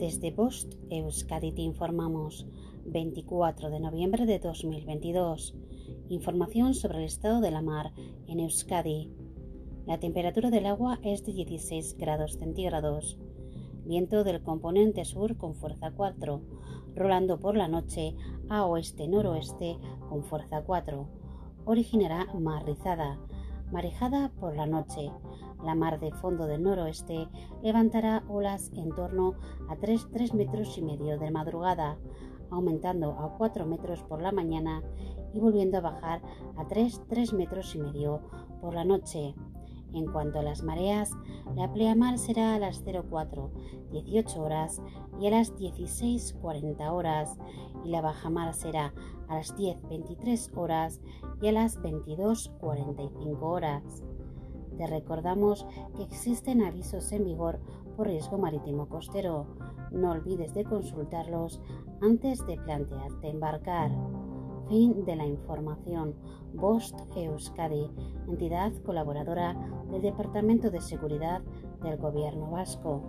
Desde Post Euskadi te informamos 24 de noviembre de 2022. Información sobre el estado de la mar en Euskadi. La temperatura del agua es de 16 grados centígrados. Viento del componente sur con fuerza 4, rolando por la noche a oeste-noroeste con fuerza 4. Originará mar rizada marejada por la noche. La mar de fondo del noroeste levantará olas en torno a 3, 3 metros y medio de madrugada, aumentando a 4 metros por la mañana y volviendo a bajar a 3, 3 metros y medio por la noche. En cuanto a las mareas, la pleamar será a las 04, 18 horas y a las 16, 40 horas, y la bajamar será a las 10, 23 horas y a las 22, 45 horas. Te recordamos que existen avisos en vigor por riesgo marítimo costero. No olvides de consultarlos antes de plantearte embarcar. Fin de la información. Bost Euskadi, entidad colaboradora del Departamento de Seguridad del Gobierno Vasco.